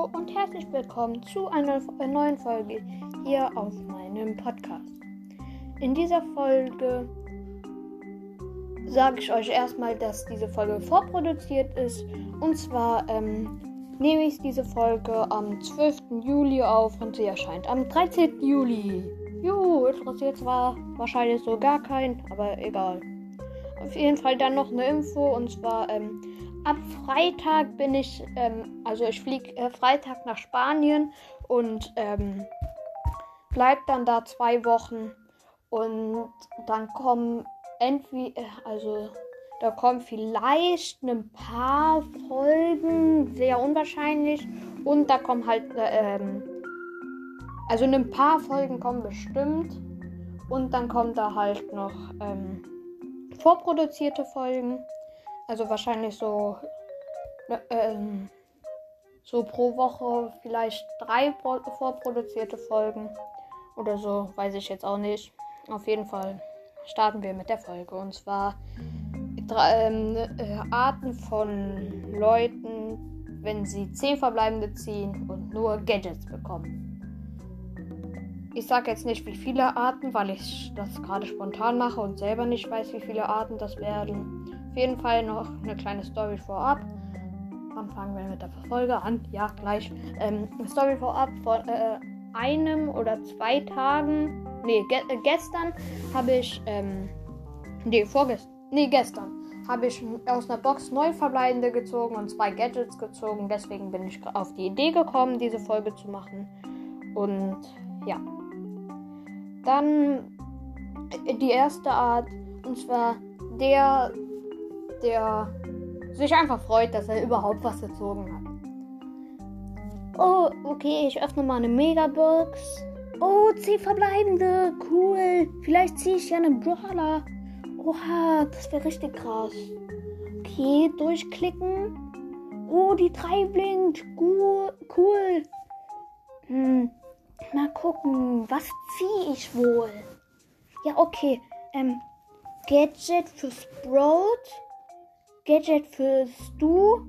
Und herzlich willkommen zu einer neuen Folge hier auf meinem Podcast. In dieser Folge sage ich euch erstmal, dass diese Folge vorproduziert ist. Und zwar ähm, nehme ich diese Folge am 12. Juli auf und sie erscheint am 13. Juli. Juhu, interessiert zwar wahrscheinlich so gar keinen, aber egal. Auf jeden Fall dann noch eine Info und zwar ähm, ab Freitag bin ich, ähm, also ich fliege äh, Freitag nach Spanien und ähm, bleib dann da zwei Wochen und dann kommen entweder, also da kommen vielleicht ein paar Folgen, sehr unwahrscheinlich und da kommen halt, äh, ähm, also ein paar Folgen kommen bestimmt und dann kommen da halt noch ähm, vorproduzierte Folgen. Also wahrscheinlich so, ne, ähm, so pro Woche vielleicht drei vorproduzierte Folgen oder so, weiß ich jetzt auch nicht. Auf jeden Fall starten wir mit der Folge. Und zwar drei, ähm, äh, Arten von Leuten, wenn sie zehn verbleibende ziehen und nur Gadgets bekommen. Ich sage jetzt nicht, wie viele Arten, weil ich das gerade spontan mache und selber nicht weiß, wie viele Arten das werden. Auf jeden Fall noch eine kleine Story vorab. Dann fangen wir mit der Folge an. Ja, gleich. Ähm, Story vorab von äh, einem oder zwei Tagen. Nee, ge äh, gestern habe ich. Ähm, nee, vorgestern. Nee, gestern habe ich aus einer Box neun verbleibende gezogen und zwei Gadgets gezogen. Deswegen bin ich auf die Idee gekommen, diese Folge zu machen. Und ja. Dann die erste Art. Und zwar der der sich einfach freut, dass er überhaupt was gezogen hat. Oh, okay, ich öffne mal eine Megabox. Oh, 10 verbleibende. Cool. Vielleicht ziehe ich ja einen Brawler. Oha, das wäre richtig krass. Okay, durchklicken. Oh, die 3 blinkt. Cool. cool. Hm, mal gucken. Was ziehe ich wohl? Ja, okay. Ähm, Gadget für Sprout. Gadget für Stu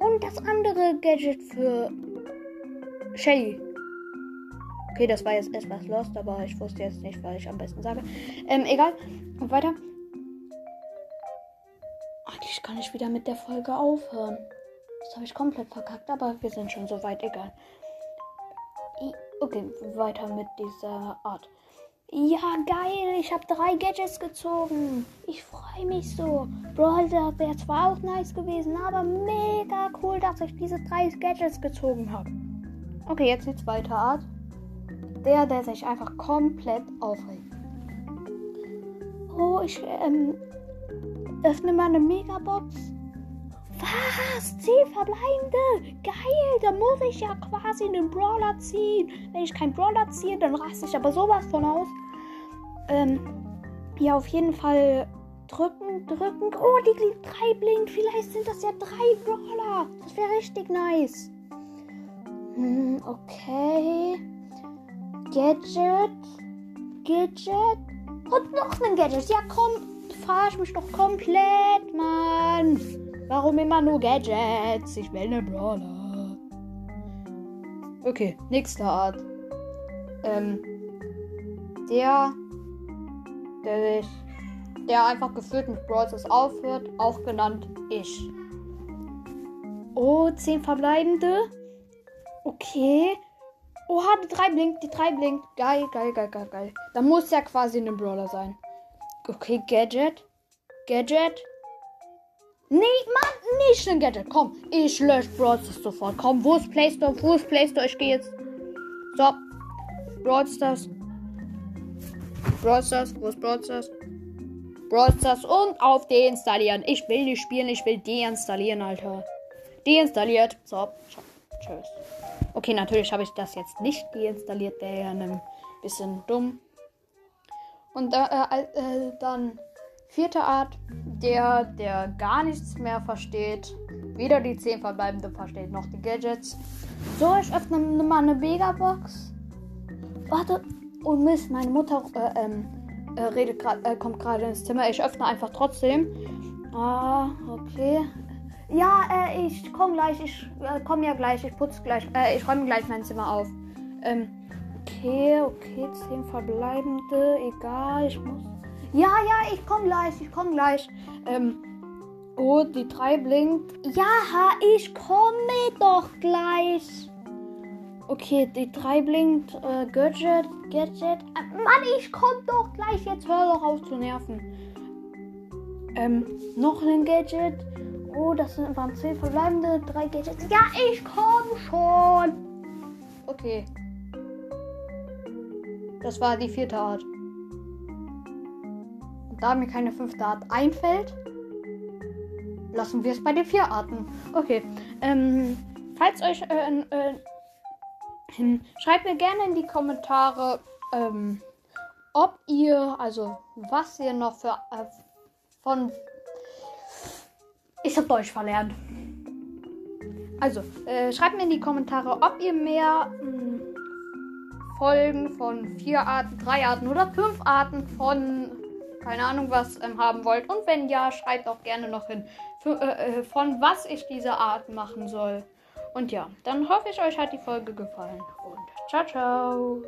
und das andere Gadget für Shelly. Okay, das war jetzt etwas lost, aber ich wusste jetzt nicht, was ich am besten sage. Ähm, egal. Und weiter. Eigentlich kann ich wieder mit der Folge aufhören. Das habe ich komplett verkackt, aber wir sind schon so weit, egal. Okay, weiter mit dieser Art. Ja, geil. Ich habe drei Gadgets gezogen. Ich freue mich so. Brawler wäre zwar auch nice gewesen, aber mega cool, dass ich diese drei Gadgets gezogen habe. Okay, jetzt die zweite Art. Der, der sich einfach komplett aufregt. Oh, ich ähm, öffne mal eine Megabox. Was? Zehn verbleibende? Geil, da muss ich ja quasi einen Brawler ziehen. Wenn ich keinen Brawler ziehe, dann raste ich aber sowas von aus. Ähm, ja, auf jeden Fall drücken, drücken. Oh, die Glied 3 blinkt. Vielleicht sind das ja drei Brawler. Das wäre richtig nice. Hm, okay. Gadget. Gadget. Und noch ein Gadget. Ja, komm. Verarsch mich doch komplett, Mann. Warum immer nur Gadgets? Ich will eine Brawler. Okay, nächste Art. Ähm, der der sich, der einfach gefühlt mit Brawl aufhört, auch genannt ich. Oh, 10 verbleibende. Okay. Oha, die 3 blinkt, die 3 blinkt. Geil, geil, geil, geil, geil. Da muss ja quasi ein Brawler sein. Okay, Gadget. Gadget. Nee, Mann, nicht ein Gadget. Komm, ich lösche Brawl sofort. Komm, wo ist Play Store? Wo ist Play Store? Ich gehe jetzt. So. Brawl Stars. Brawl Stars, wo ist Brawl Stars? Brawl Stars und auf deinstallieren. Ich will nicht spielen, ich will deinstallieren, Alter. Deinstalliert. So, tschüss. Okay, natürlich habe ich das jetzt nicht deinstalliert, wäre ja ein bisschen dumm. Und äh, äh, dann vierte Art, der, der gar nichts mehr versteht. Weder die 10 verbleibende versteht, noch die Gadgets. So, ich öffne mal eine Megabox. Warte, Oh Mist, meine Mutter äh, ähm, äh, redet grad, äh, kommt gerade ins Zimmer. Ich öffne einfach trotzdem. Ah, okay. Ja, äh, ich komm gleich. Ich äh, komm ja gleich. Ich putze gleich. Äh, ich räume gleich mein Zimmer auf. Ähm, okay, okay. Zehn verbleibende. Egal, ich muss. Ja, ja, ich komm gleich. Ich komm gleich. Ähm, oh, die drei blinkt. Ja, ich komme doch gleich. Okay, die drei blinkt. Äh, Gadget, Gadget. Äh, Mann, ich komm doch gleich. Jetzt hör doch auf zu nerven. Ähm, noch ein Gadget. Oh, das sind waren zehn verbleibende, drei Gadgets. Ja, ich komm schon. Okay. Das war die vierte Art. Da mir keine fünfte Art einfällt, lassen wir es bei den vier Arten. Okay. Ähm, falls euch äh, äh, schreibt mir gerne in die Kommentare, ähm, ob ihr, also was ihr noch für äh, von ich habe Deutsch verlernt. Also, äh, schreibt mir in die Kommentare, ob ihr mehr mh, hm, Folgen von vier Arten, drei Arten oder fünf Arten von keine Ahnung was ähm, haben wollt. Und wenn ja, schreibt auch gerne noch hin, für, äh, äh, von was ich diese Art machen soll. Und ja, dann hoffe ich, euch hat die Folge gefallen. Und ciao, ciao.